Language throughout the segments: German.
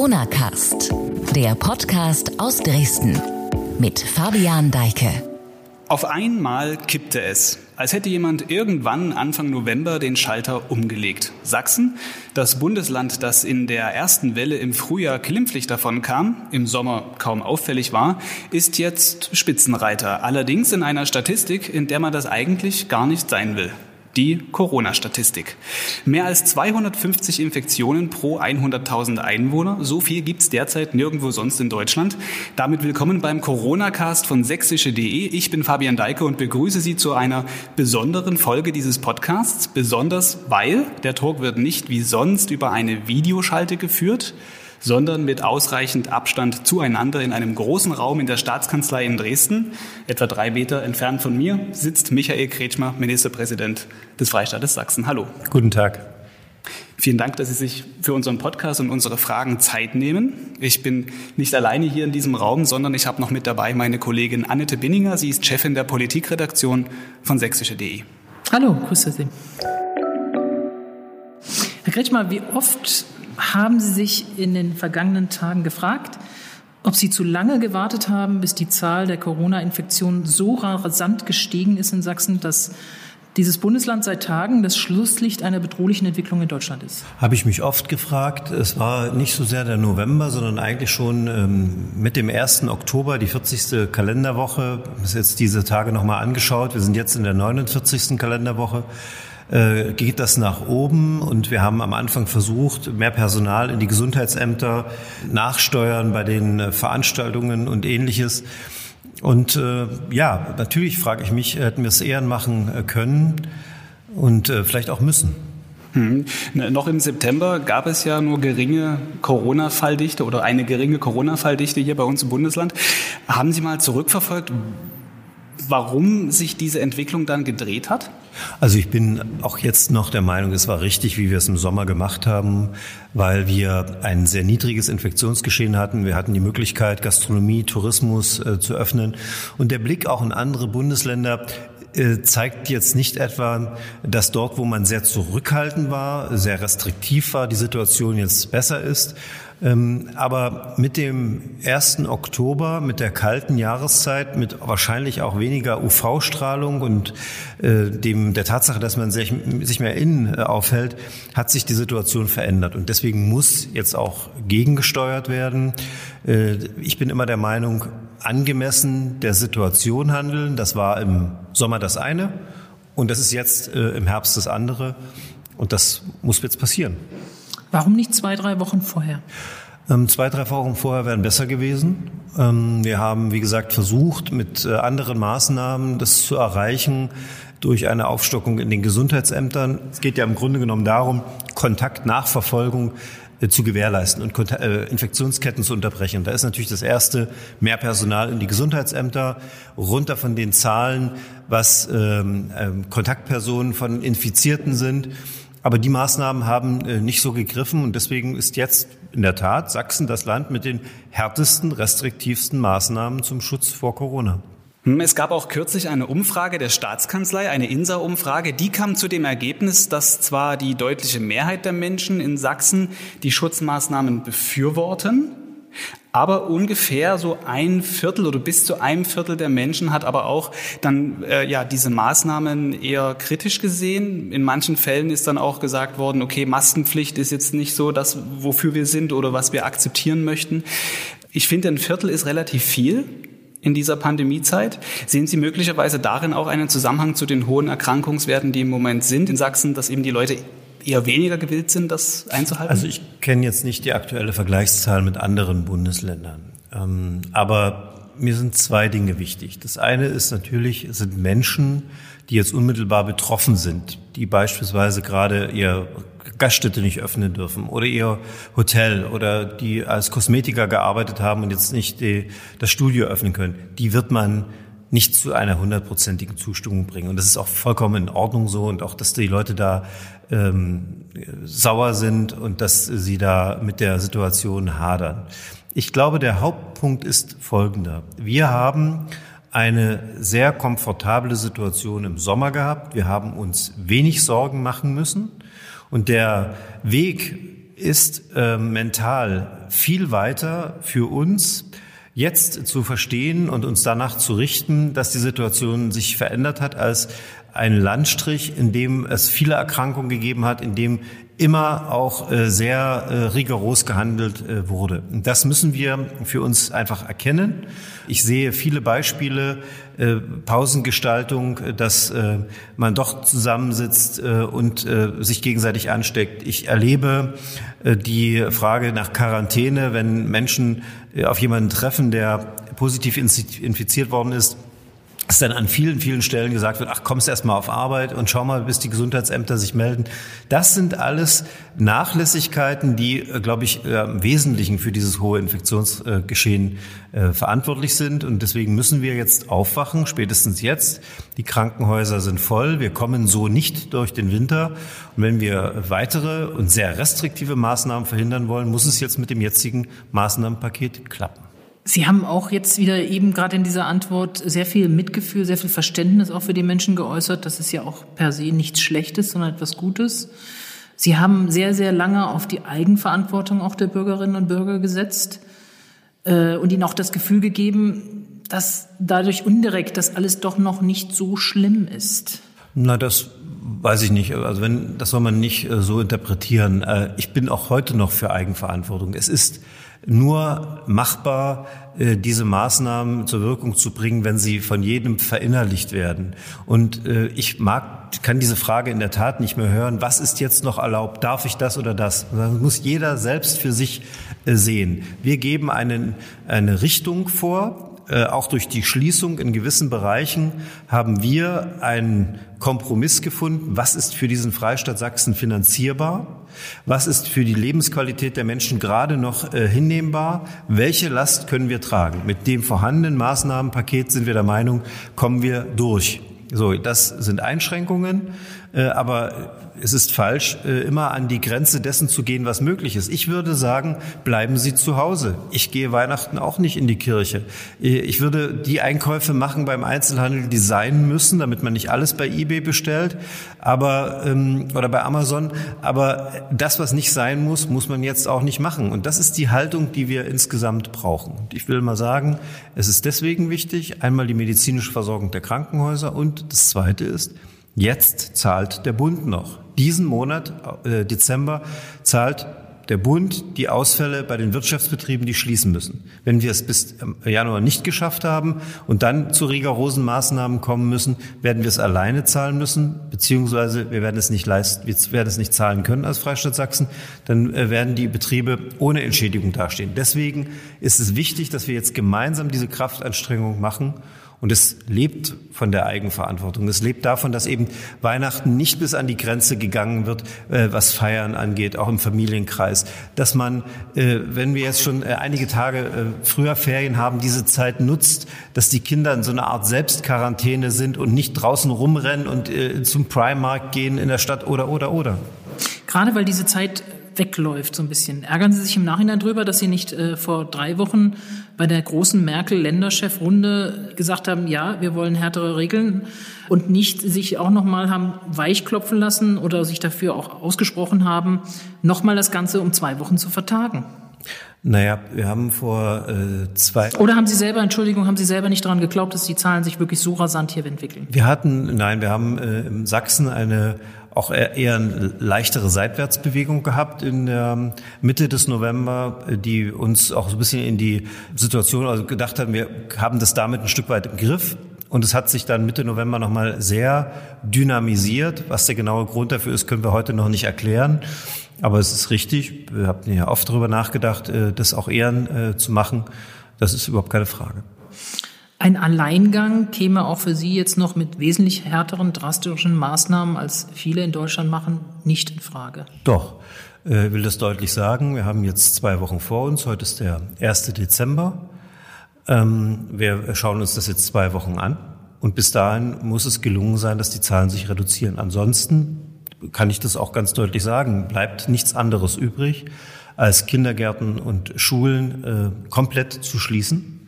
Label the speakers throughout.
Speaker 1: Corona Cast, der Podcast aus Dresden mit Fabian Deike.
Speaker 2: Auf einmal kippte es, als hätte jemand irgendwann Anfang November den Schalter umgelegt. Sachsen, das Bundesland, das in der ersten Welle im Frühjahr glimpflich davon kam, im Sommer kaum auffällig war, ist jetzt Spitzenreiter. Allerdings in einer Statistik, in der man das eigentlich gar nicht sein will die Corona-Statistik. Mehr als 250 Infektionen pro 100.000 Einwohner. So viel gibt's derzeit nirgendwo sonst in Deutschland. Damit willkommen beim Corona-Cast von sächsische.de. Ich bin Fabian Deike und begrüße Sie zu einer besonderen Folge dieses Podcasts. Besonders, weil der Talk wird nicht wie sonst über eine Videoschalte geführt, sondern mit ausreichend Abstand zueinander in einem großen Raum in der Staatskanzlei in Dresden. Etwa drei Meter entfernt von mir sitzt Michael Kretschmer, Ministerpräsident des Freistaates Sachsen. Hallo.
Speaker 3: Guten Tag.
Speaker 2: Vielen Dank, dass Sie sich für unseren Podcast und unsere Fragen Zeit nehmen. Ich bin nicht alleine hier in diesem Raum, sondern ich habe noch mit dabei meine Kollegin Annette Binninger. Sie ist Chefin der Politikredaktion von sächsische.de.
Speaker 4: Hallo, grüße Sie. Herr Kretschmer, wie oft haben Sie sich in den vergangenen Tagen gefragt, ob Sie zu lange gewartet haben, bis die Zahl der Corona-Infektionen so rasant gestiegen ist in Sachsen, dass dieses Bundesland seit Tagen das Schlusslicht einer bedrohlichen Entwicklung in Deutschland ist?
Speaker 3: Habe ich mich oft gefragt. Es war nicht so sehr der November, sondern eigentlich schon ähm, mit dem 1. Oktober, die 40. Kalenderwoche. Ich habe jetzt diese Tage nochmal angeschaut. Wir sind jetzt in der 49. Kalenderwoche. Äh, geht das nach oben und wir haben am Anfang versucht, mehr Personal in die Gesundheitsämter, nachsteuern bei den äh, Veranstaltungen und ähnliches. Und äh, ja, natürlich frage ich mich, hätten wir es eher machen äh, können und äh, vielleicht auch müssen.
Speaker 2: Hm. Noch im September gab es ja nur geringe Corona-Falldichte oder eine geringe Corona-Falldichte hier bei uns im Bundesland. Haben Sie mal zurückverfolgt, warum sich diese Entwicklung dann gedreht hat?
Speaker 3: Also ich bin auch jetzt noch der Meinung, es war richtig, wie wir es im Sommer gemacht haben, weil wir ein sehr niedriges Infektionsgeschehen hatten. Wir hatten die Möglichkeit, Gastronomie, Tourismus äh, zu öffnen. Und der Blick auch in andere Bundesländer äh, zeigt jetzt nicht etwa, dass dort, wo man sehr zurückhaltend war, sehr restriktiv war, die Situation jetzt besser ist, aber mit dem 1. Oktober, mit der kalten Jahreszeit, mit wahrscheinlich auch weniger UV-Strahlung und äh, dem, der Tatsache, dass man sich, sich mehr innen äh, aufhält, hat sich die Situation verändert. Und deswegen muss jetzt auch gegengesteuert werden. Äh, ich bin immer der Meinung, angemessen der Situation handeln. Das war im Sommer das eine und das ist jetzt im Herbst das andere. Und das muss jetzt passieren.
Speaker 4: Warum nicht zwei, drei Wochen vorher?
Speaker 3: Ähm, zwei, drei Wochen vorher wären besser gewesen. Ähm, wir haben, wie gesagt, versucht, mit äh, anderen Maßnahmen das zu erreichen durch eine Aufstockung in den Gesundheitsämtern. Es geht ja im Grunde genommen darum, Kontaktnachverfolgung äh, zu gewährleisten und äh, Infektionsketten zu unterbrechen. Da ist natürlich das Erste, mehr Personal in die Gesundheitsämter, runter von den Zahlen, was ähm, Kontaktpersonen von Infizierten sind aber die Maßnahmen haben äh, nicht so gegriffen und deswegen ist jetzt in der Tat Sachsen das Land mit den härtesten, restriktivsten Maßnahmen zum Schutz vor Corona.
Speaker 2: Hm, es gab auch kürzlich eine Umfrage der Staatskanzlei, eine INSA-Umfrage, die kam zu dem Ergebnis, dass zwar die deutliche Mehrheit der Menschen in Sachsen die Schutzmaßnahmen befürworten, aber ungefähr so ein Viertel oder bis zu einem Viertel der Menschen hat aber auch dann äh, ja diese Maßnahmen eher kritisch gesehen. In manchen Fällen ist dann auch gesagt worden, okay, Maskenpflicht ist jetzt nicht so das, wofür wir sind oder was wir akzeptieren möchten. Ich finde, ein Viertel ist relativ viel in dieser Pandemiezeit. Sehen Sie möglicherweise darin auch einen Zusammenhang zu den hohen Erkrankungswerten, die im Moment sind in Sachsen, dass eben die Leute eher weniger gewillt sind, das einzuhalten?
Speaker 3: Also ich kenne jetzt nicht die aktuelle Vergleichszahl mit anderen Bundesländern. Ähm, aber mir sind zwei Dinge wichtig. Das eine ist natürlich, es sind Menschen, die jetzt unmittelbar betroffen sind, die beispielsweise gerade ihr Gaststätte nicht öffnen dürfen oder ihr Hotel oder die als Kosmetiker gearbeitet haben und jetzt nicht die, das Studio öffnen können. Die wird man nicht zu einer hundertprozentigen Zustimmung bringen. Und das ist auch vollkommen in Ordnung so und auch, dass die Leute da ähm, sauer sind und dass sie da mit der Situation hadern. Ich glaube, der Hauptpunkt ist folgender. Wir haben eine sehr komfortable Situation im Sommer gehabt. Wir haben uns wenig Sorgen machen müssen. Und der Weg ist äh, mental viel weiter für uns, jetzt zu verstehen und uns danach zu richten, dass die Situation sich verändert hat, als ein Landstrich, in dem es viele Erkrankungen gegeben hat, in dem immer auch äh, sehr äh, rigoros gehandelt äh, wurde. Das müssen wir für uns einfach erkennen. Ich sehe viele Beispiele, Pausengestaltung, dass man doch zusammensitzt und sich gegenseitig ansteckt. Ich erlebe die Frage nach Quarantäne, wenn Menschen auf jemanden treffen, der positiv infiziert worden ist, dass dann an vielen, vielen Stellen gesagt wird, ach, kommst erst mal auf Arbeit und schau mal, bis die Gesundheitsämter sich melden. Das sind alles Nachlässigkeiten, die, äh, glaube ich, äh, im Wesentlichen für dieses hohe Infektionsgeschehen äh, verantwortlich sind. Und deswegen müssen wir jetzt aufwachen, spätestens jetzt. Die Krankenhäuser sind voll. Wir kommen so nicht durch den Winter. Und wenn wir weitere und sehr restriktive Maßnahmen verhindern wollen, muss es jetzt mit dem jetzigen Maßnahmenpaket klappen.
Speaker 4: Sie haben auch jetzt wieder eben gerade in dieser Antwort sehr viel Mitgefühl, sehr viel Verständnis auch für die Menschen geäußert. Das ist ja auch per se nichts Schlechtes, sondern etwas Gutes. Sie haben sehr, sehr lange auf die Eigenverantwortung auch der Bürgerinnen und Bürger gesetzt äh, und ihnen auch das Gefühl gegeben, dass dadurch indirekt das alles doch noch nicht so schlimm ist.
Speaker 3: Na, das weiß ich nicht. Also wenn, das soll man nicht äh, so interpretieren. Äh, ich bin auch heute noch für Eigenverantwortung. Es ist nur machbar, äh, diese Maßnahmen zur Wirkung zu bringen, wenn sie von jedem verinnerlicht werden. Und äh, ich mag, kann diese Frage in der Tat nicht mehr hören. Was ist jetzt noch erlaubt? Darf ich das oder das? Das muss jeder selbst für sich äh, sehen. Wir geben einen, eine Richtung vor, auch durch die Schließung in gewissen Bereichen haben wir einen Kompromiss gefunden. Was ist für diesen Freistaat Sachsen finanzierbar? Was ist für die Lebensqualität der Menschen gerade noch äh, hinnehmbar? Welche Last können wir tragen? Mit dem vorhandenen Maßnahmenpaket sind wir der Meinung, kommen wir durch. So, das sind Einschränkungen, äh, aber es ist falsch, äh, immer an die Grenze dessen zu gehen, was möglich ist. Ich würde sagen, bleiben Sie zu Hause. Ich gehe Weihnachten auch nicht in die Kirche. Äh, ich würde die Einkäufe machen beim Einzelhandel, die sein müssen, damit man nicht alles bei eBay bestellt, aber ähm, oder bei Amazon. Aber das, was nicht sein muss, muss man jetzt auch nicht machen. Und das ist die Haltung, die wir insgesamt brauchen. Und ich will mal sagen, es ist deswegen wichtig, einmal die medizinische Versorgung der Krankenhäuser und das Zweite ist, Jetzt zahlt der Bund noch. Diesen Monat, äh, Dezember, zahlt der Bund die Ausfälle bei den Wirtschaftsbetrieben, die schließen müssen. Wenn wir es bis Januar nicht geschafft haben und dann zu rigorosen Maßnahmen kommen müssen, werden wir es alleine zahlen müssen, beziehungsweise wir werden es nicht leisten, wir werden es nicht zahlen können als Freistaat Sachsen, dann äh, werden die Betriebe ohne Entschädigung dastehen. Deswegen ist es wichtig, dass wir jetzt gemeinsam diese Kraftanstrengung machen und es lebt von der Eigenverantwortung. Es lebt davon, dass eben Weihnachten nicht bis an die Grenze gegangen wird, äh, was Feiern angeht, auch im Familienkreis. Dass man, äh, wenn wir jetzt schon äh, einige Tage früher Ferien haben, diese Zeit nutzt, dass die Kinder in so einer Art Selbstquarantäne sind und nicht draußen rumrennen und zum Primark gehen in der Stadt oder, oder, oder.
Speaker 4: Gerade weil diese Zeit wegläuft so ein bisschen. Ärgern Sie sich im Nachhinein drüber, dass Sie nicht äh, vor drei Wochen bei der großen Merkel-Länderchefrunde gesagt haben, ja, wir wollen härtere Regeln und nicht sich auch nochmal haben weichklopfen lassen oder sich dafür auch ausgesprochen haben, nochmal das Ganze um zwei Wochen zu vertagen?
Speaker 3: Naja, wir haben vor äh, zwei.
Speaker 4: Oder haben Sie selber, Entschuldigung, haben Sie selber nicht daran geglaubt, dass die Zahlen sich wirklich so rasant hier entwickeln?
Speaker 3: Wir hatten, nein, wir haben äh, in Sachsen eine auch eher eine leichtere Seitwärtsbewegung gehabt in der Mitte des November, die uns auch so ein bisschen in die Situation also gedacht haben, wir haben das damit ein Stück weit im Griff. Und es hat sich dann Mitte November nochmal sehr dynamisiert. Was der genaue Grund dafür ist, können wir heute noch nicht erklären. Aber es ist richtig, wir haben ja oft darüber nachgedacht, äh, das auch eher äh, zu machen. Das ist überhaupt keine Frage.
Speaker 4: Ein Alleingang käme auch für Sie jetzt noch mit wesentlich härteren, drastischen Maßnahmen, als viele in Deutschland machen, nicht in Frage.
Speaker 3: Doch, ich äh, will das deutlich sagen. Wir haben jetzt zwei Wochen vor uns. Heute ist der 1. Dezember. Ähm, wir schauen uns das jetzt zwei Wochen an. Und bis dahin muss es gelungen sein, dass die Zahlen sich reduzieren. Ansonsten kann ich das auch ganz deutlich sagen, bleibt nichts anderes übrig, als Kindergärten und Schulen äh, komplett zu schließen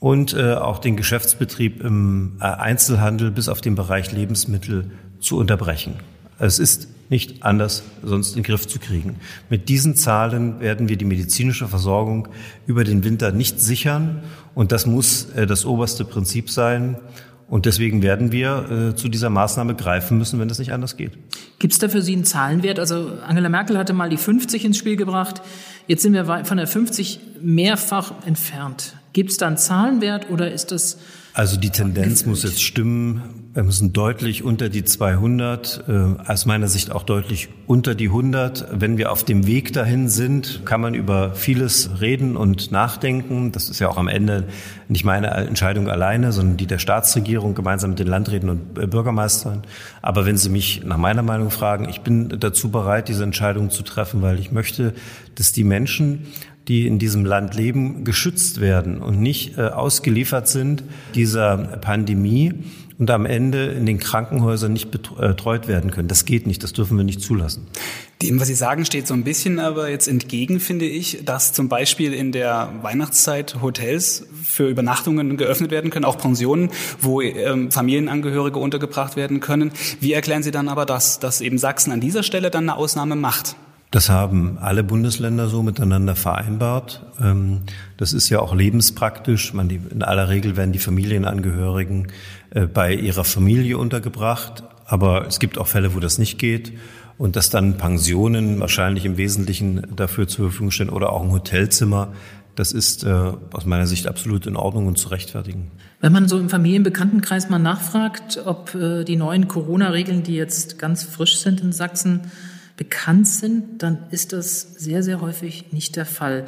Speaker 3: und äh, auch den Geschäftsbetrieb im äh, Einzelhandel bis auf den Bereich Lebensmittel zu unterbrechen. Es ist nicht anders sonst in den Griff zu kriegen. Mit diesen Zahlen werden wir die medizinische Versorgung über den Winter nicht sichern. Und das muss äh, das oberste Prinzip sein. Und deswegen werden wir äh, zu dieser Maßnahme greifen müssen, wenn es nicht anders geht.
Speaker 4: Gibt es da für Sie einen Zahlenwert? Also Angela Merkel hatte mal die 50 ins Spiel gebracht. Jetzt sind wir von der 50 mehrfach entfernt. Gibt es da einen Zahlenwert oder ist das
Speaker 3: also die Tendenz muss jetzt stimmen. Wir müssen deutlich unter die 200, äh, aus meiner Sicht auch deutlich unter die 100. Wenn wir auf dem Weg dahin sind, kann man über vieles reden und nachdenken. Das ist ja auch am Ende nicht meine Entscheidung alleine, sondern die der Staatsregierung gemeinsam mit den Landräten und äh, Bürgermeistern. Aber wenn Sie mich nach meiner Meinung fragen, ich bin dazu bereit, diese Entscheidung zu treffen, weil ich möchte, dass die Menschen, die in diesem Land leben, geschützt werden und nicht äh, ausgeliefert sind dieser Pandemie und am Ende in den Krankenhäusern nicht betreut werden können. Das geht nicht, das dürfen wir nicht zulassen.
Speaker 2: Dem, was Sie sagen, steht so ein bisschen aber jetzt entgegen, finde ich, dass zum Beispiel in der Weihnachtszeit Hotels für Übernachtungen geöffnet werden können, auch Pensionen, wo ähm, Familienangehörige untergebracht werden können. Wie erklären Sie dann aber das, dass eben Sachsen an dieser Stelle dann eine Ausnahme macht?
Speaker 3: Das haben alle Bundesländer so miteinander vereinbart. Ähm, das ist ja auch lebenspraktisch. in aller Regel werden die Familienangehörigen äh, bei ihrer Familie untergebracht. Aber es gibt auch Fälle, wo das nicht geht. Und dass dann Pensionen wahrscheinlich im Wesentlichen dafür zur Verfügung stehen oder auch ein Hotelzimmer, das ist äh, aus meiner Sicht absolut in Ordnung und zu rechtfertigen.
Speaker 4: Wenn man so im Familienbekanntenkreis mal nachfragt, ob äh, die neuen Corona-Regeln, die jetzt ganz frisch sind in Sachsen, bekannt sind, dann ist das sehr, sehr häufig nicht der Fall.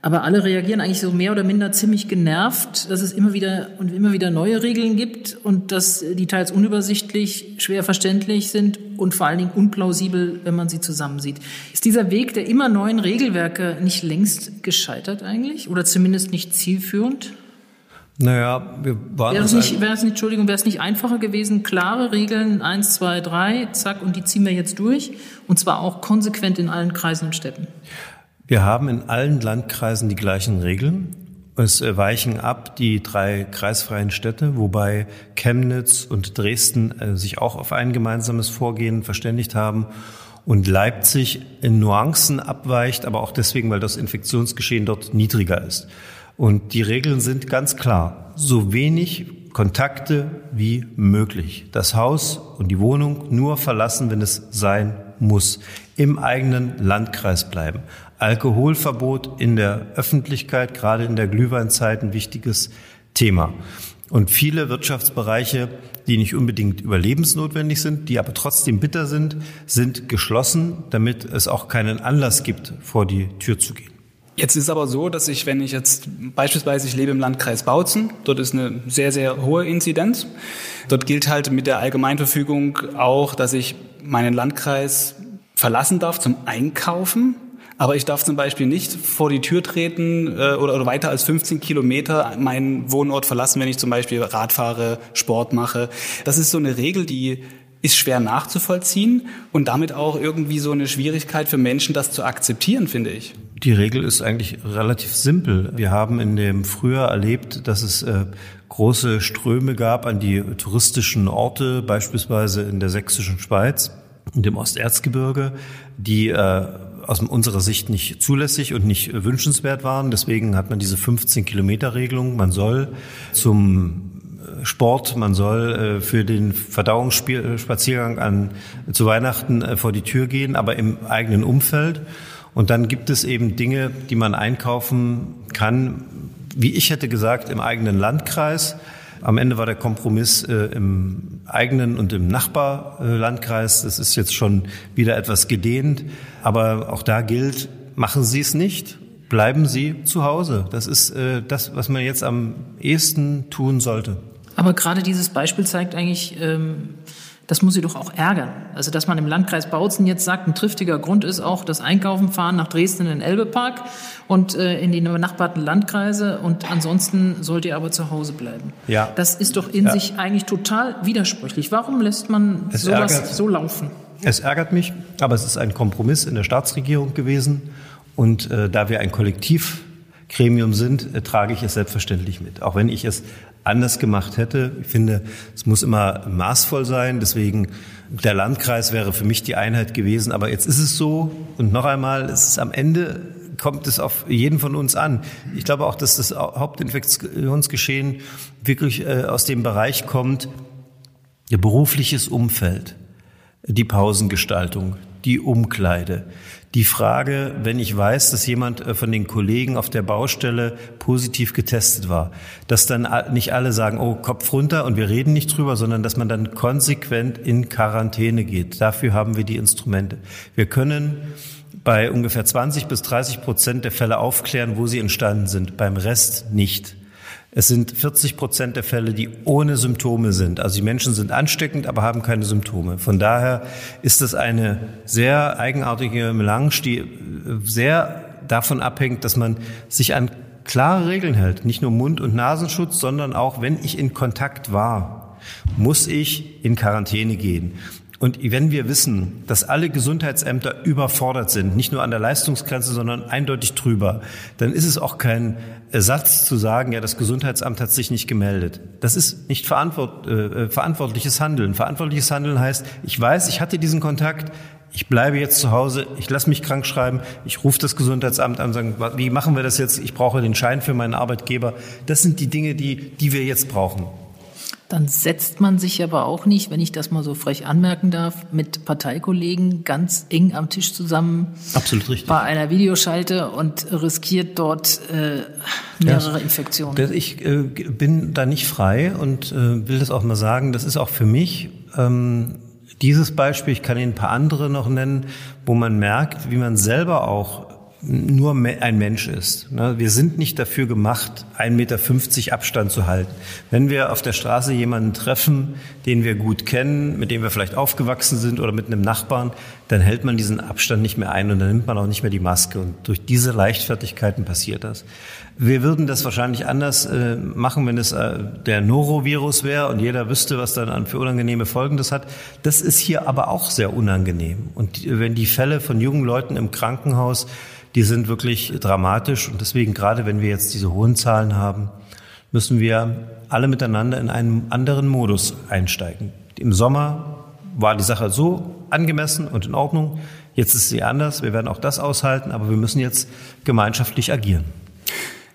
Speaker 4: Aber alle reagieren eigentlich so mehr oder minder ziemlich genervt, dass es immer wieder und immer wieder neue Regeln gibt und dass die teils unübersichtlich, schwer verständlich sind und vor allen Dingen unplausibel, wenn man sie zusammensieht. Ist dieser Weg der immer neuen Regelwerke nicht längst gescheitert eigentlich oder zumindest nicht zielführend?
Speaker 3: Naja, wir waren.
Speaker 4: Wäre es nicht, wäre es nicht, Entschuldigung, wäre es nicht einfacher gewesen, klare Regeln, eins, zwei, drei, zack, und die ziehen wir jetzt durch, und zwar auch konsequent in allen Kreisen und Städten?
Speaker 3: Wir haben in allen Landkreisen die gleichen Regeln. Es weichen ab die drei kreisfreien Städte, wobei Chemnitz und Dresden äh, sich auch auf ein gemeinsames Vorgehen verständigt haben und Leipzig in Nuancen abweicht, aber auch deswegen, weil das Infektionsgeschehen dort niedriger ist. Und die Regeln sind ganz klar. So wenig Kontakte wie möglich. Das Haus und die Wohnung nur verlassen, wenn es sein muss. Im eigenen Landkreis bleiben. Alkoholverbot in der Öffentlichkeit, gerade in der Glühweinzeit, ein wichtiges Thema. Und viele Wirtschaftsbereiche, die nicht unbedingt überlebensnotwendig sind, die aber trotzdem bitter sind, sind geschlossen, damit es auch keinen Anlass gibt, vor die Tür zu gehen.
Speaker 2: Jetzt ist aber so, dass ich, wenn ich jetzt beispielsweise, ich lebe im Landkreis Bautzen, dort ist eine sehr, sehr hohe Inzidenz. Dort gilt halt mit der Allgemeinverfügung auch, dass ich meinen Landkreis verlassen darf zum Einkaufen. Aber ich darf zum Beispiel nicht vor die Tür treten äh, oder, oder weiter als 15 Kilometer meinen Wohnort verlassen, wenn ich zum Beispiel Rad fahre, Sport mache. Das ist so eine Regel, die ist schwer nachzuvollziehen und damit auch irgendwie so eine Schwierigkeit für Menschen, das zu akzeptieren, finde ich.
Speaker 3: Die Regel ist eigentlich relativ simpel. Wir haben in dem Frühjahr erlebt, dass es äh, große Ströme gab an die touristischen Orte, beispielsweise in der sächsischen Schweiz und dem Osterzgebirge, die äh, aus unserer Sicht nicht zulässig und nicht wünschenswert waren. Deswegen hat man diese 15 Kilometer Regelung. Man soll zum Sport, man soll äh, für den Verdauungsspaziergang an, zu Weihnachten äh, vor die Tür gehen, aber im eigenen Umfeld. Und dann gibt es eben Dinge, die man einkaufen kann, wie ich hätte gesagt, im eigenen Landkreis. Am Ende war der Kompromiss äh, im eigenen und im Nachbarlandkreis. Das ist jetzt schon wieder etwas gedehnt. Aber auch da gilt, machen Sie es nicht, bleiben Sie zu Hause. Das ist äh, das, was man jetzt am ehesten tun sollte.
Speaker 4: Aber gerade dieses Beispiel zeigt eigentlich, ähm das muss sie doch auch ärgern. Also, dass man im Landkreis Bautzen jetzt sagt, ein triftiger Grund ist auch das Einkaufen fahren nach Dresden in den Elbepark und äh, in die benachbarten Landkreise und ansonsten sollt ihr aber zu Hause bleiben. Ja. Das ist doch in ja. sich eigentlich total widersprüchlich. Warum lässt man es sowas ärgert, so laufen?
Speaker 3: Es ärgert mich, aber es ist ein Kompromiss in der Staatsregierung gewesen und äh, da wir ein Kollektiv Gremium sind, äh, trage ich es selbstverständlich mit. Auch wenn ich es anders gemacht hätte. Ich finde, es muss immer maßvoll sein. Deswegen der Landkreis wäre für mich die Einheit gewesen. Aber jetzt ist es so. Und noch einmal, es ist am Ende kommt es auf jeden von uns an. Ich glaube auch, dass das Hauptinfektionsgeschehen wirklich äh, aus dem Bereich kommt, ihr berufliches Umfeld, die Pausengestaltung, die Umkleide, die Frage, wenn ich weiß, dass jemand äh, von den Kollegen auf der Baustelle positiv getestet war, dass dann nicht alle sagen, oh, Kopf runter und wir reden nicht drüber, sondern dass man dann konsequent in Quarantäne geht. Dafür haben wir die Instrumente. Wir können bei ungefähr 20 bis 30 Prozent der Fälle aufklären, wo sie entstanden sind, beim Rest nicht. Es sind 40 Prozent der Fälle, die ohne Symptome sind. Also die Menschen sind ansteckend, aber haben keine Symptome. Von daher ist das eine sehr eigenartige Melange, die sehr davon abhängt, dass man sich an klare Regeln hält. Nicht nur Mund- und Nasenschutz, sondern auch, wenn ich in Kontakt war, muss ich in Quarantäne gehen. Und wenn wir wissen, dass alle Gesundheitsämter überfordert sind, nicht nur an der Leistungsgrenze, sondern eindeutig drüber, dann ist es auch kein Ersatz zu sagen, ja, das Gesundheitsamt hat sich nicht gemeldet. Das ist nicht verantwort, äh, verantwortliches Handeln. Verantwortliches Handeln heißt, ich weiß, ich hatte diesen Kontakt, ich bleibe jetzt zu Hause, ich lasse mich krank schreiben, ich rufe das Gesundheitsamt an und sage, wie machen wir das jetzt? Ich brauche den Schein für meinen Arbeitgeber. Das sind die Dinge, die, die wir jetzt brauchen.
Speaker 4: Dann setzt man sich aber auch nicht, wenn ich das mal so frech anmerken darf, mit Parteikollegen ganz eng am Tisch zusammen.
Speaker 3: Absolut richtig.
Speaker 4: Bei einer Videoschalte und riskiert dort äh, mehrere ja, Infektionen.
Speaker 3: Ich äh, bin da nicht frei und äh, will das auch mal sagen. Das ist auch für mich ähm, dieses Beispiel. Ich kann Ihnen ein paar andere noch nennen, wo man merkt, wie man selber auch nur ein Mensch ist. Ne? Wir sind nicht dafür gemacht, 1,50 Meter Abstand zu halten. Wenn wir auf der Straße jemanden treffen, den wir gut kennen, mit dem wir vielleicht aufgewachsen sind oder mit einem Nachbarn, dann hält man diesen Abstand nicht mehr ein und dann nimmt man auch nicht mehr die Maske. Und durch diese Leichtfertigkeiten passiert das. Wir würden das wahrscheinlich anders äh, machen, wenn es äh, der Norovirus wäre und jeder wüsste, was dann an für unangenehme Folgen das hat. Das ist hier aber auch sehr unangenehm. Und wenn die Fälle von jungen Leuten im Krankenhaus die sind wirklich dramatisch. Und deswegen, gerade wenn wir jetzt diese hohen Zahlen haben, müssen wir alle miteinander in einen anderen Modus einsteigen. Im Sommer war die Sache so angemessen und in Ordnung. Jetzt ist sie anders. Wir werden auch das aushalten, aber wir müssen jetzt gemeinschaftlich agieren.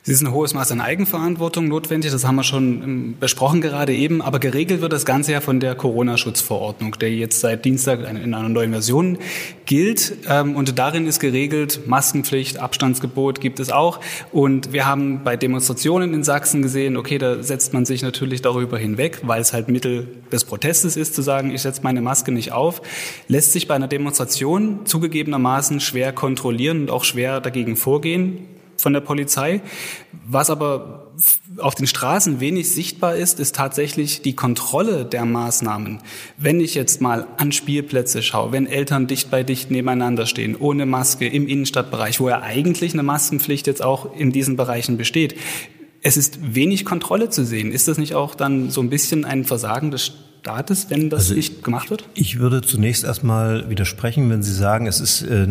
Speaker 2: Es ist ein hohes Maß an Eigenverantwortung notwendig, das haben wir schon ähm, besprochen gerade eben, aber geregelt wird das Ganze ja von der Corona-Schutzverordnung, der jetzt seit Dienstag in einer neuen Version gilt. Ähm, und darin ist geregelt, Maskenpflicht, Abstandsgebot gibt es auch. Und wir haben bei Demonstrationen in Sachsen gesehen, okay, da setzt man sich natürlich darüber hinweg, weil es halt Mittel des Protestes ist, zu sagen, ich setze meine Maske nicht auf, lässt sich bei einer Demonstration zugegebenermaßen schwer kontrollieren und auch schwer dagegen vorgehen von der Polizei. Was aber auf den Straßen wenig sichtbar ist, ist tatsächlich die Kontrolle der Maßnahmen. Wenn ich jetzt mal an Spielplätze schaue, wenn Eltern dicht bei dicht nebeneinander stehen, ohne Maske im Innenstadtbereich, wo ja eigentlich eine Maskenpflicht jetzt auch in diesen Bereichen besteht, es ist wenig Kontrolle zu sehen. Ist das nicht auch dann so ein bisschen ein Versagen des Staates, wenn das also nicht gemacht wird?
Speaker 3: Ich würde zunächst erstmal widersprechen, wenn Sie sagen, es ist äh,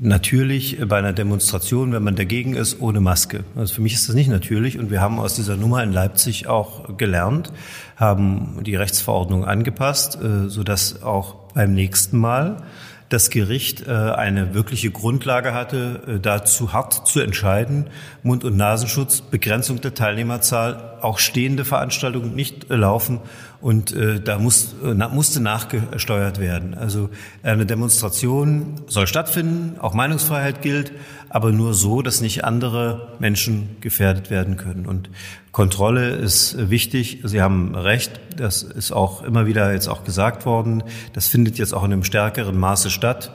Speaker 3: natürlich bei einer Demonstration, wenn man dagegen ist, ohne Maske. Also für mich ist das nicht natürlich und wir haben aus dieser Nummer in Leipzig auch gelernt, haben die Rechtsverordnung angepasst, äh, sodass auch beim nächsten Mal das Gericht äh, eine wirkliche Grundlage hatte, äh, dazu hart zu entscheiden, Mund- und Nasenschutz, Begrenzung der Teilnehmerzahl, auch stehende Veranstaltungen nicht laufen und äh, da muss, äh, musste nachgesteuert werden. Also eine Demonstration soll stattfinden, auch Meinungsfreiheit gilt, aber nur so, dass nicht andere Menschen gefährdet werden können. Und Kontrolle ist wichtig. Sie haben recht. Das ist auch immer wieder jetzt auch gesagt worden. Das findet jetzt auch in einem stärkeren Maße statt.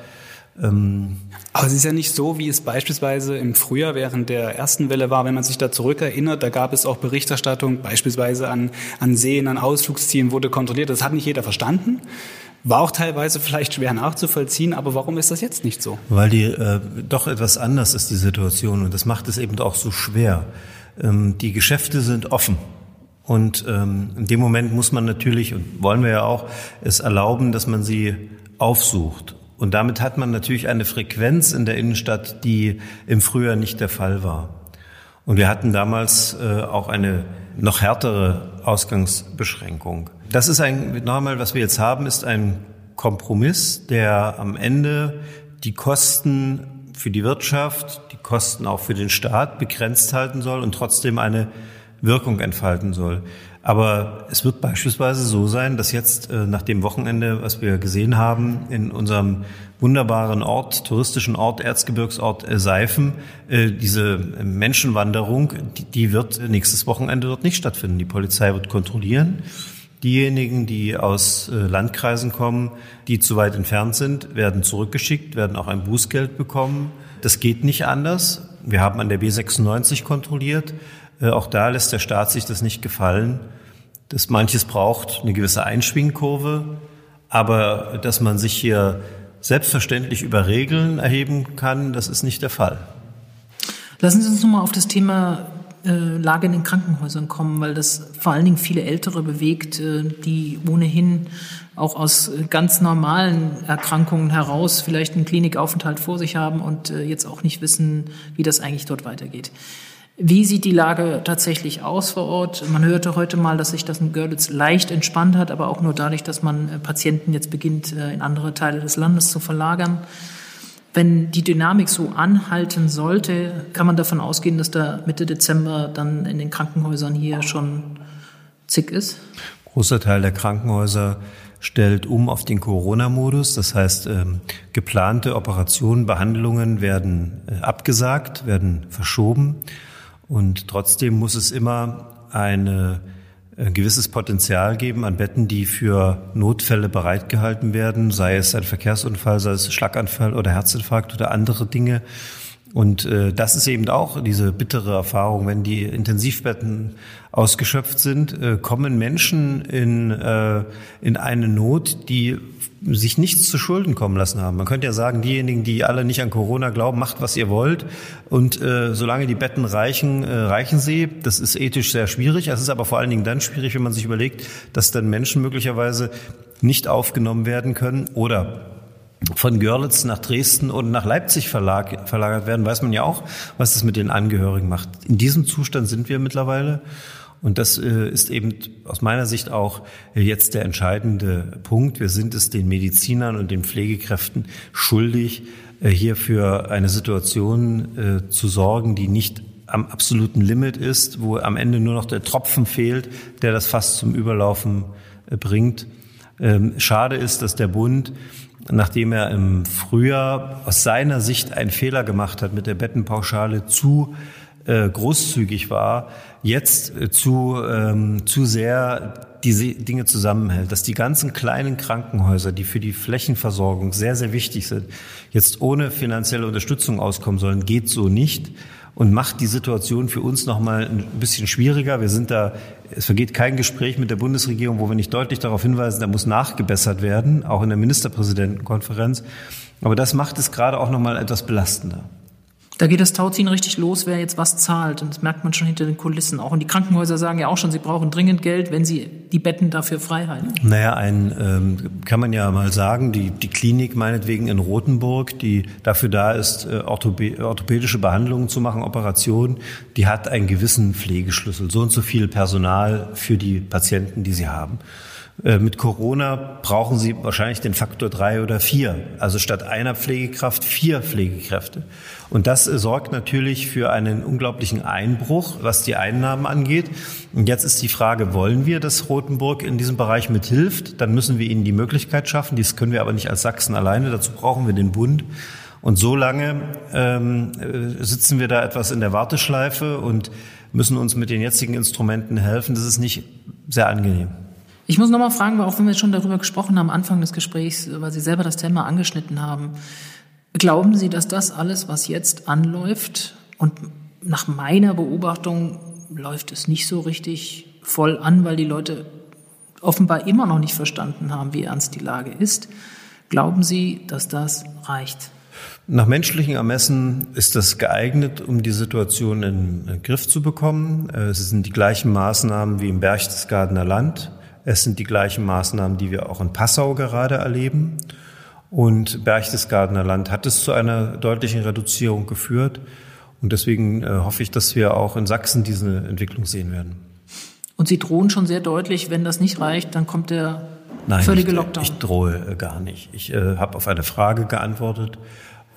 Speaker 2: Ähm aber es ist ja nicht so, wie es beispielsweise im Frühjahr während der ersten Welle war, wenn man sich da zurückerinnert, da gab es auch Berichterstattung beispielsweise an, an Seen, an Ausflugszielen wurde kontrolliert. Das hat nicht jeder verstanden. War auch teilweise vielleicht schwer nachzuvollziehen, aber warum ist das jetzt nicht so?
Speaker 3: Weil die äh, doch etwas anders ist, die Situation. Und das macht es eben auch so schwer. Ähm, die Geschäfte sind offen. Und ähm, in dem Moment muss man natürlich, und wollen wir ja auch, es erlauben, dass man sie aufsucht. Und damit hat man natürlich eine Frequenz in der Innenstadt, die im Frühjahr nicht der Fall war. Und wir hatten damals äh, auch eine noch härtere Ausgangsbeschränkung. Das ist ein, nochmal, was wir jetzt haben, ist ein Kompromiss, der am Ende die Kosten für die Wirtschaft, die Kosten auch für den Staat begrenzt halten soll und trotzdem eine Wirkung entfalten soll. Aber es wird beispielsweise so sein, dass jetzt äh, nach dem Wochenende, was wir gesehen haben, in unserem wunderbaren Ort, touristischen Ort, Erzgebirgsort äh, Seifen, äh, diese Menschenwanderung, die, die wird nächstes Wochenende dort nicht stattfinden. Die Polizei wird kontrollieren. Diejenigen, die aus äh, Landkreisen kommen, die zu weit entfernt sind, werden zurückgeschickt, werden auch ein Bußgeld bekommen. Das geht nicht anders. Wir haben an der B96 kontrolliert. Äh, auch da lässt der Staat sich das nicht gefallen. Dass manches braucht eine gewisse Einschwingkurve, aber dass man sich hier selbstverständlich über Regeln erheben kann, das ist nicht der Fall.
Speaker 4: Lassen Sie uns nochmal auf das Thema äh, Lage in den Krankenhäusern kommen, weil das vor allen Dingen viele Ältere bewegt, äh, die ohnehin auch aus ganz normalen Erkrankungen heraus vielleicht einen Klinikaufenthalt vor sich haben und jetzt auch nicht wissen, wie das eigentlich dort weitergeht. Wie sieht die Lage tatsächlich aus vor Ort? Man hörte heute mal, dass sich das in Görlitz leicht entspannt hat, aber auch nur dadurch, dass man Patienten jetzt beginnt, in andere Teile des Landes zu verlagern. Wenn die Dynamik so anhalten sollte, kann man davon ausgehen, dass da Mitte Dezember dann in den Krankenhäusern hier schon zick ist?
Speaker 3: Großer Teil der Krankenhäuser stellt um auf den Corona-Modus. Das heißt, ähm, geplante Operationen, Behandlungen werden äh, abgesagt, werden verschoben. Und trotzdem muss es immer eine ein gewisses Potenzial geben an Betten, die für Notfälle bereitgehalten werden, sei es ein Verkehrsunfall, sei es Schlaganfall oder Herzinfarkt oder andere Dinge. Und äh, das ist eben auch diese bittere Erfahrung, wenn die Intensivbetten ausgeschöpft sind, äh, kommen Menschen in, äh, in eine Not, die sich nichts zu Schulden kommen lassen haben. Man könnte ja sagen, diejenigen, die alle nicht an Corona glauben, macht, was ihr wollt. Und äh, solange die Betten reichen, äh, reichen sie. Das ist ethisch sehr schwierig. Es ist aber vor allen Dingen dann schwierig, wenn man sich überlegt, dass dann Menschen möglicherweise nicht aufgenommen werden können oder von Görlitz nach Dresden und nach Leipzig verlagert werden, weiß man ja auch, was das mit den Angehörigen macht. In diesem Zustand sind wir mittlerweile. Und das äh, ist eben aus meiner Sicht auch jetzt der entscheidende Punkt. Wir sind es den Medizinern und den Pflegekräften schuldig, äh, hier für eine Situation äh, zu sorgen, die nicht am absoluten Limit ist, wo am Ende nur noch der Tropfen fehlt, der das fast zum Überlaufen bringt. Ähm, schade ist, dass der Bund nachdem er im Frühjahr aus seiner Sicht einen Fehler gemacht hat mit der Bettenpauschale zu äh, großzügig war, jetzt äh, zu, ähm, zu sehr diese Dinge zusammenhält, dass die ganzen kleinen Krankenhäuser, die für die Flächenversorgung sehr, sehr wichtig sind, jetzt ohne finanzielle Unterstützung auskommen sollen, geht so nicht und macht die Situation für uns noch mal ein bisschen schwieriger. Wir sind da, es vergeht kein Gespräch mit der Bundesregierung, wo wir nicht deutlich darauf hinweisen, da muss nachgebessert werden, auch in der Ministerpräsidentenkonferenz. Aber das macht es gerade auch noch mal etwas belastender.
Speaker 4: Da geht das Tauziehen richtig los, wer jetzt was zahlt. Und das merkt man schon hinter den Kulissen auch. Und die Krankenhäuser sagen ja auch schon, sie brauchen dringend Geld, wenn sie die Betten dafür frei halten.
Speaker 3: Naja, ein, ähm, kann man ja mal sagen, die, die Klinik meinetwegen in Rothenburg, die dafür da ist, äh, orthopädische Behandlungen zu machen, Operationen, die hat einen gewissen Pflegeschlüssel. So und so viel Personal für die Patienten, die sie haben. Äh, mit Corona brauchen Sie wahrscheinlich den Faktor drei oder vier. Also statt einer Pflegekraft vier Pflegekräfte. Und das äh, sorgt natürlich für einen unglaublichen Einbruch, was die Einnahmen angeht. Und jetzt ist die Frage, wollen wir, dass Rothenburg in diesem Bereich mithilft? Dann müssen wir ihnen die Möglichkeit schaffen. Dies können wir aber nicht als Sachsen alleine. Dazu brauchen wir den Bund. Und so lange ähm, äh, sitzen wir da etwas in der Warteschleife und müssen uns mit den jetzigen Instrumenten helfen. Das ist nicht sehr angenehm.
Speaker 4: Ich muss nochmal fragen, auch wenn wir schon darüber gesprochen haben, Anfang des Gesprächs, weil Sie selber das Thema angeschnitten haben, glauben Sie, dass das alles, was jetzt anläuft, und nach meiner Beobachtung läuft es nicht so richtig voll an, weil die Leute offenbar immer noch nicht verstanden haben, wie ernst die Lage ist. Glauben Sie, dass das reicht?
Speaker 3: Nach menschlichen Ermessen ist das geeignet, um die Situation in den Griff zu bekommen. Es sind die gleichen Maßnahmen wie im Berchtesgadener Land. Es sind die gleichen Maßnahmen, die wir auch in Passau gerade erleben. Und Berchtesgadener Land hat es zu einer deutlichen Reduzierung geführt. Und deswegen äh, hoffe ich, dass wir auch in Sachsen diese Entwicklung sehen werden.
Speaker 4: Und Sie drohen schon sehr deutlich, wenn das nicht reicht, dann kommt der
Speaker 3: Nein,
Speaker 4: völlige
Speaker 3: ich,
Speaker 4: Lockdown.
Speaker 3: ich drohe äh, gar nicht. Ich äh, habe auf eine Frage geantwortet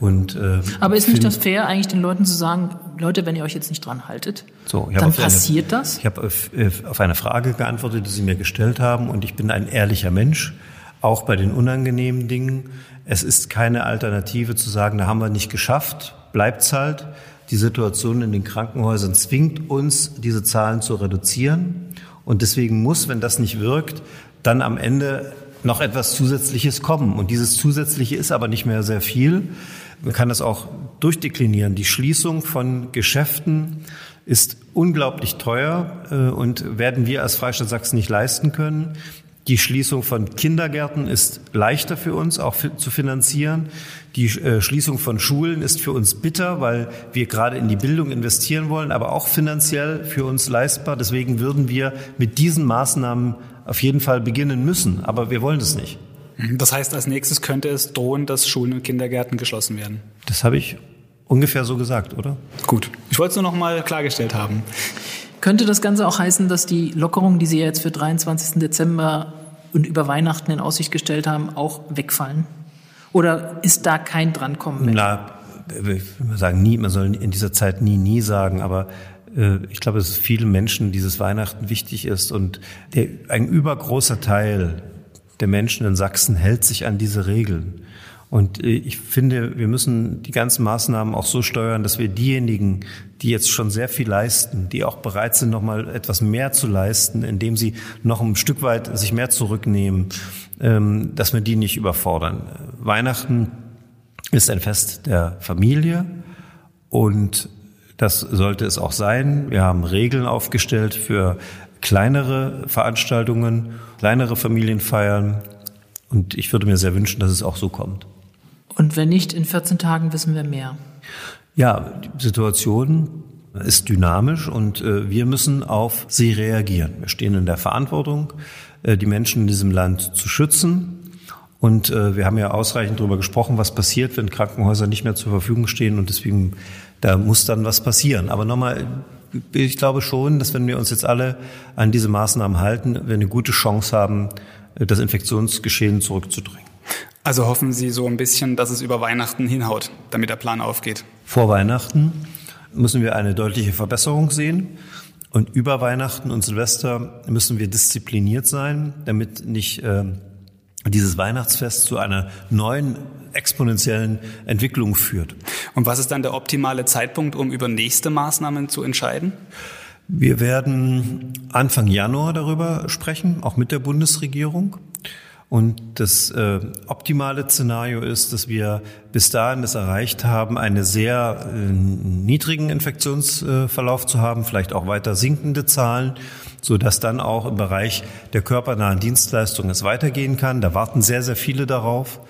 Speaker 3: und äh,
Speaker 4: Aber ist nicht das fair, eigentlich den Leuten zu sagen, Leute, wenn ihr euch jetzt nicht dran haltet,
Speaker 3: So,
Speaker 4: dann
Speaker 3: auf eine-
Speaker 4: passiert das?
Speaker 3: Ich habe auf, äh, auf eine Frage geantwortet, die Sie mir gestellt haben, und ich bin ein ehrlicher Mensch, auch bei den unangenehmen Dingen. Es ist keine Alternative zu sagen, da haben wir nicht geschafft, bleibt's halt. Die Situation in den Krankenhäusern zwingt uns, diese Zahlen zu reduzieren. Und deswegen muss, wenn das nicht wirkt, dann am Ende noch etwas Zusätzliches kommen. Und dieses Zusätzliche ist aber nicht mehr sehr viel. Man kann das auch durchdeklinieren. Die Schließung von Geschäften ist unglaublich teuer äh, und werden wir als Freistaat Sachsen nicht leisten können. Die Schließung von Kindergärten ist leichter für uns auch zu finanzieren. Die äh, Schließung von Schulen ist für uns bitter, weil wir gerade in die Bildung investieren wollen, aber auch finanziell für uns leistbar. Deswegen würden wir mit diesen Maßnahmen auf jeden Fall beginnen müssen. Aber wir wollen es nicht.
Speaker 2: Das heißt, als nächstes könnte es drohen, dass Schulen und Kindergärten geschlossen werden.
Speaker 3: Das habe ich ungefähr so gesagt, oder?
Speaker 2: Gut. Ich wollte es nur noch mal klargestellt haben.
Speaker 4: Könnte das Ganze auch heißen, dass die Lockerungen, die Sie jetzt für 23. Dezember und über Weihnachten in Aussicht gestellt haben, auch wegfallen? Oder ist da kein Drankommen mehr?
Speaker 3: Na, ich mal sagen, nie, man soll in dieser Zeit nie, nie sagen, aber äh, ich glaube, dass vielen Menschen dieses Weihnachten wichtig ist und der, ein übergroßer Teil der Menschen in Sachsen hält sich an diese Regeln. Und äh, ich finde, wir müssen die ganzen Maßnahmen auch so steuern, dass wir diejenigen, die jetzt schon sehr viel leisten, die auch bereit sind, noch mal etwas mehr zu leisten, indem sie noch ein Stück weit sich mehr zurücknehmen, ähm, dass wir die nicht überfordern. Weihnachten ist ein Fest der Familie und das sollte es auch sein. Wir haben Regeln aufgestellt für kleinere Veranstaltungen, kleinere Familienfeiern und ich würde mir sehr wünschen, dass es auch so kommt.
Speaker 4: Und wenn nicht, in 14 Tagen wissen wir mehr.
Speaker 3: Ja, die Situation ist dynamisch und äh, wir müssen auf sie reagieren. Wir stehen in der Verantwortung, äh, die Menschen in diesem Land zu schützen. Und äh, wir haben ja ausreichend darüber gesprochen, was passiert, wenn Krankenhäuser nicht mehr zur Verfügung stehen. Und deswegen, da muss dann was passieren. Aber nochmal, ich glaube schon, dass wenn wir uns jetzt alle an diese Maßnahmen halten, wir eine gute Chance haben, äh, das Infektionsgeschehen zurückzudrängen.
Speaker 2: Also hoffen Sie so ein bisschen, dass es über Weihnachten hinhaut, damit der Plan aufgeht.
Speaker 3: Vor Weihnachten müssen wir eine deutliche Verbesserung sehen. Und über Weihnachten und Silvester müssen wir diszipliniert sein, damit nicht äh, dieses Weihnachtsfest zu einer neuen exponentiellen Entwicklung führt.
Speaker 2: Und was ist dann der optimale Zeitpunkt, um über nächste Maßnahmen zu entscheiden?
Speaker 3: Wir werden Anfang Januar darüber sprechen, auch mit der Bundesregierung. Und das äh, optimale Szenario ist, dass wir bis dahin es erreicht haben, einen sehr äh, niedrigen Infektionsverlauf zu haben, vielleicht auch weiter sinkende Zahlen, so dass dann auch im Bereich der körpernahen Dienstleistungen es weitergehen kann. Da warten sehr, sehr viele darauf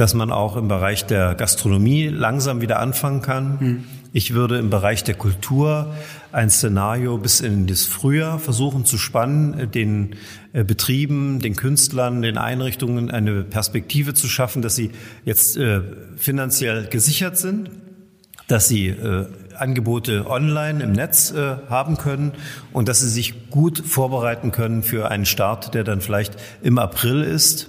Speaker 3: dass man auch im Bereich der Gastronomie langsam wieder anfangen kann. Ich würde im Bereich der Kultur ein Szenario bis in das Frühjahr versuchen zu spannen, den äh, Betrieben, den Künstlern, den Einrichtungen eine Perspektive zu schaffen, dass sie jetzt äh, finanziell gesichert sind, dass sie äh, Angebote online im Netz äh, haben können und dass sie sich gut vorbereiten können für einen Start, der dann vielleicht im April ist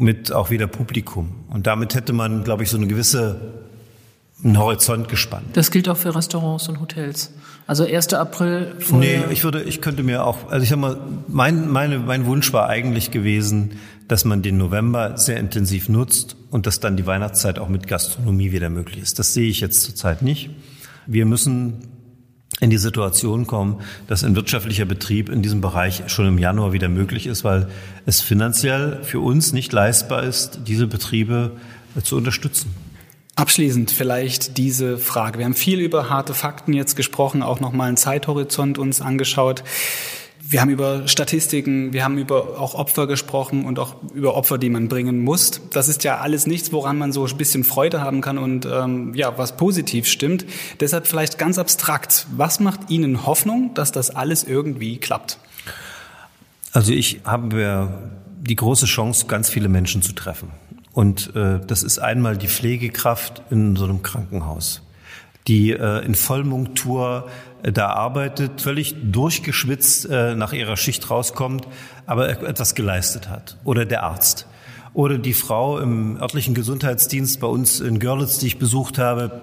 Speaker 3: mit auch wieder Publikum. Und damit hätte man, glaube ich, so eine gewisse einen Horizont gespannt.
Speaker 4: Das gilt auch für Restaurants und Hotels. Also 1. April
Speaker 3: Nee, ich würde, ich könnte mir auch, also ich habe mal, mein, meine, mein Wunsch war eigentlich gewesen, dass man den November sehr intensiv nutzt und dass dann die Weihnachtszeit auch mit Gastronomie wieder möglich ist. Das sehe ich jetzt zurzeit nicht. Wir müssen in die Situation kommen, dass ein wirtschaftlicher Betrieb in diesem Bereich schon im Januar wieder möglich ist, weil es finanziell für uns nicht leistbar ist, diese Betriebe äh, zu unterstützen.
Speaker 2: Abschließend vielleicht diese Frage. Wir haben viel über harte Fakten jetzt gesprochen, auch nochmal einen Zeithorizont uns angeschaut. Wir haben über Statistiken, wir haben über auch Opfer gesprochen und auch über Opfer, die man bringen muss. Das ist ja alles nichts, woran man so ein bisschen Freude haben kann und ähm, ja, was positiv stimmt. Deshalb vielleicht ganz abstrakt. Was macht Ihnen Hoffnung, dass das alles irgendwie klappt?
Speaker 3: Also ich habe die große Chance, ganz viele Menschen zu treffen. Und äh, das ist einmal die Pflegekraft in so einem Krankenhaus. die äh, in Vollmontur da arbeitet, völlig durchgeschwitzt äh, nach ihrer Schicht rauskommt, aber etwas geleistet hat. Oder der Arzt. Oder die Frau im örtlichen Gesundheitsdienst bei uns in Görlitz, die ich besucht habe,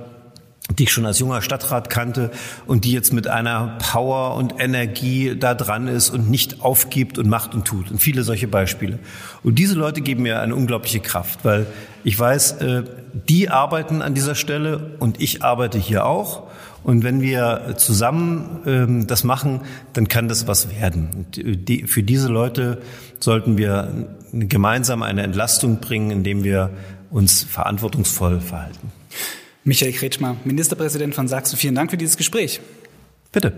Speaker 3: die ich schon als junger Stadtrat kannte und die jetzt mit einer Power und Energie da dran ist und nicht aufgibt und macht und tut. Und viele solche Beispiele. Und diese Leute geben mir eine unglaubliche Kraft, weil ich weiß, äh, die arbeiten an dieser Stelle und ich arbeite hier auch. Und wenn wir zusammen ähm, das machen, dann kann das was werden. Und für diese Leute sollten wir gemeinsam eine Entlastung bringen, indem wir uns verantwortungsvoll verhalten.
Speaker 2: Michael Kretschmer, Ministerpräsident von Sachsen, vielen Dank für dieses Gespräch.
Speaker 3: Bitte.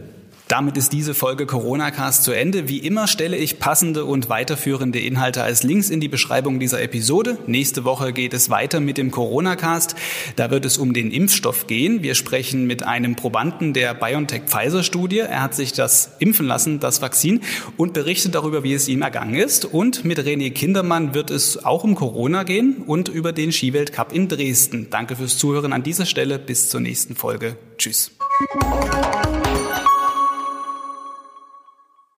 Speaker 2: Damit ist diese Folge Corona-Cast zu Ende. Wie immer stelle ich passende und weiterführende Inhalte als Links in die Beschreibung dieser Episode. Nächste Woche geht es weiter mit dem Corona-Cast. Da wird es um den Impfstoff gehen. Wir sprechen mit einem Probanden der BioNTech-Pfizer-Studie. Er hat sich das impfen lassen, das Vakzin, und berichtet darüber, wie es ihm ergangen ist. Und mit René Kindermann wird es auch um Corona gehen und über den Skiweltcup in Dresden. Danke fürs Zuhören an dieser Stelle. Bis zur nächsten Folge. Tschüss.